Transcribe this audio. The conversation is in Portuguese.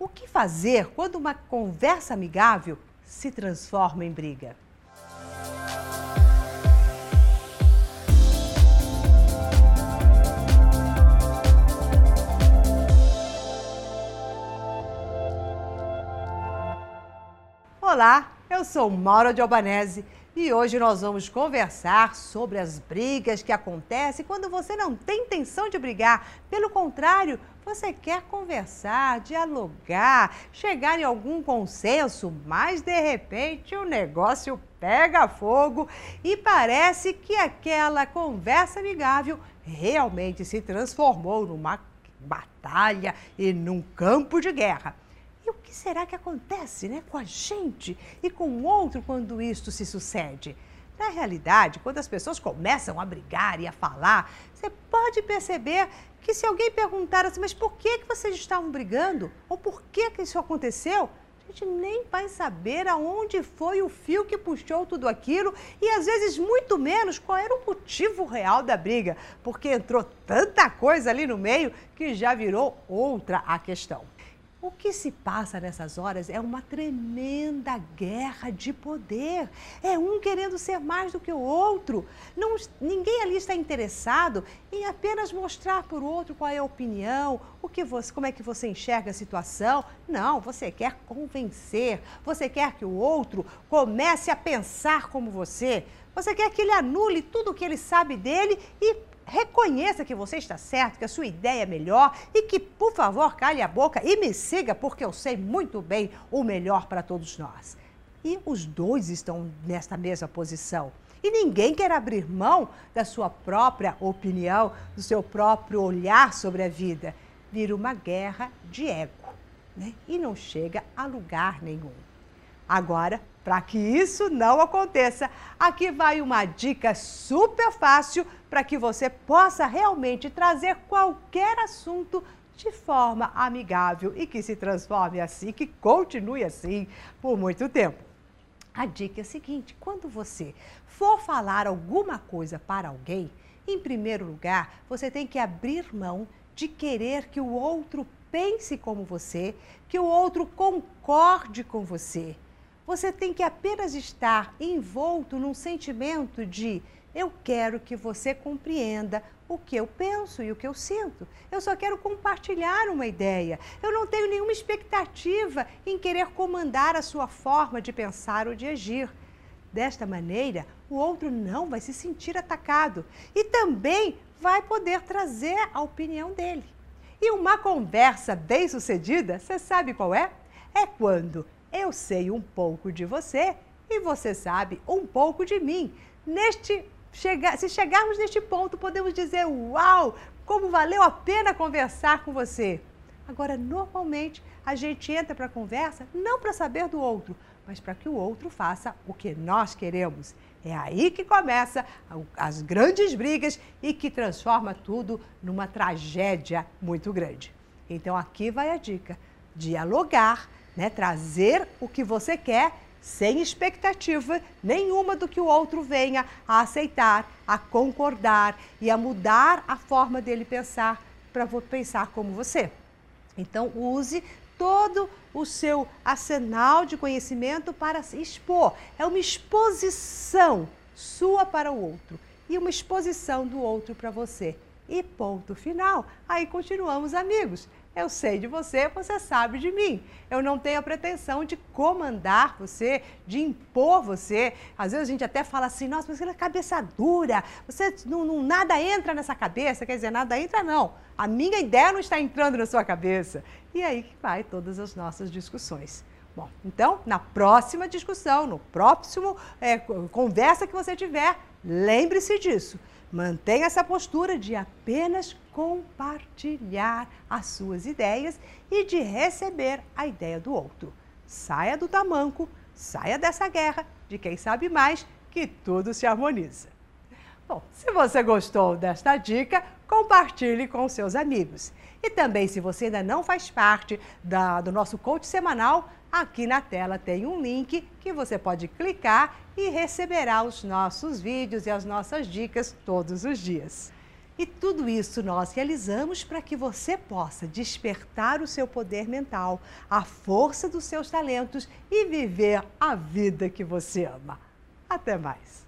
O que fazer quando uma conversa amigável se transforma em briga? Olá, eu sou Maura de Albanese e hoje nós vamos conversar sobre as brigas que acontecem quando você não tem intenção de brigar. Pelo contrário, você quer conversar, dialogar, chegar em algum consenso, mas de repente o negócio pega fogo e parece que aquela conversa amigável realmente se transformou numa batalha e num campo de guerra. E o que será que acontece né, com a gente e com o outro quando isto se sucede? Na realidade, quando as pessoas começam a brigar e a falar, você pode perceber que se alguém perguntar assim, mas por que, que vocês estavam brigando? Ou por que, que isso aconteceu? A gente nem vai saber aonde foi o fio que puxou tudo aquilo e às vezes muito menos qual era o motivo real da briga, porque entrou tanta coisa ali no meio que já virou outra a questão. O que se passa nessas horas é uma tremenda guerra de poder. É um querendo ser mais do que o outro. Não, ninguém ali está interessado em apenas mostrar para o outro qual é a opinião, o que você, como é que você enxerga a situação. Não, você quer convencer. Você quer que o outro comece a pensar como você. Você quer que ele anule tudo o que ele sabe dele e reconheça que você está certo, que a sua ideia é melhor e que, por favor, cale a boca e me siga, porque eu sei muito bem o melhor para todos nós. E os dois estão nesta mesma posição. E ninguém quer abrir mão da sua própria opinião, do seu próprio olhar sobre a vida. Vira uma guerra de ego né? e não chega a lugar nenhum. Agora, para que isso não aconteça, aqui vai uma dica super fácil para que você possa realmente trazer qualquer assunto de forma amigável e que se transforme assim, que continue assim por muito tempo. A dica é a seguinte: quando você for falar alguma coisa para alguém, em primeiro lugar, você tem que abrir mão de querer que o outro pense como você, que o outro concorde com você. Você tem que apenas estar envolto num sentimento de eu quero que você compreenda o que eu penso e o que eu sinto. Eu só quero compartilhar uma ideia. Eu não tenho nenhuma expectativa em querer comandar a sua forma de pensar ou de agir. Desta maneira, o outro não vai se sentir atacado e também vai poder trazer a opinião dele. E uma conversa bem-sucedida, você sabe qual é? É quando eu sei um pouco de você e você sabe um pouco de mim. Neste chega, se chegarmos neste ponto, podemos dizer: "Uau, como valeu a pena conversar com você". Agora, normalmente, a gente entra para a conversa não para saber do outro, mas para que o outro faça o que nós queremos. É aí que começa as grandes brigas e que transforma tudo numa tragédia muito grande. Então, aqui vai a dica: dialogar né? Trazer o que você quer sem expectativa nenhuma do que o outro venha a aceitar, a concordar e a mudar a forma dele pensar para pensar como você. Então, use todo o seu arsenal de conhecimento para se expor. É uma exposição sua para o outro e uma exposição do outro para você. E ponto final. Aí continuamos amigos. Eu sei de você, você sabe de mim. Eu não tenho a pretensão de comandar você, de impor você. Às vezes a gente até fala assim, nossa, mas você é cabeça dura, você não, não, nada entra nessa cabeça, quer dizer, nada entra não. A minha ideia não está entrando na sua cabeça. E aí que vai todas as nossas discussões. Bom, então, na próxima discussão, no próximo é, conversa que você tiver, lembre-se disso. Mantenha essa postura de apenas compartilhar as suas ideias e de receber a ideia do outro. Saia do tamanco, saia dessa guerra de quem sabe mais que tudo se harmoniza. Bom, se você gostou desta dica, compartilhe com seus amigos. E também, se você ainda não faz parte da, do nosso coach semanal, aqui na tela tem um link que você pode clicar e receberá os nossos vídeos e as nossas dicas todos os dias. E tudo isso nós realizamos para que você possa despertar o seu poder mental, a força dos seus talentos e viver a vida que você ama. Até mais!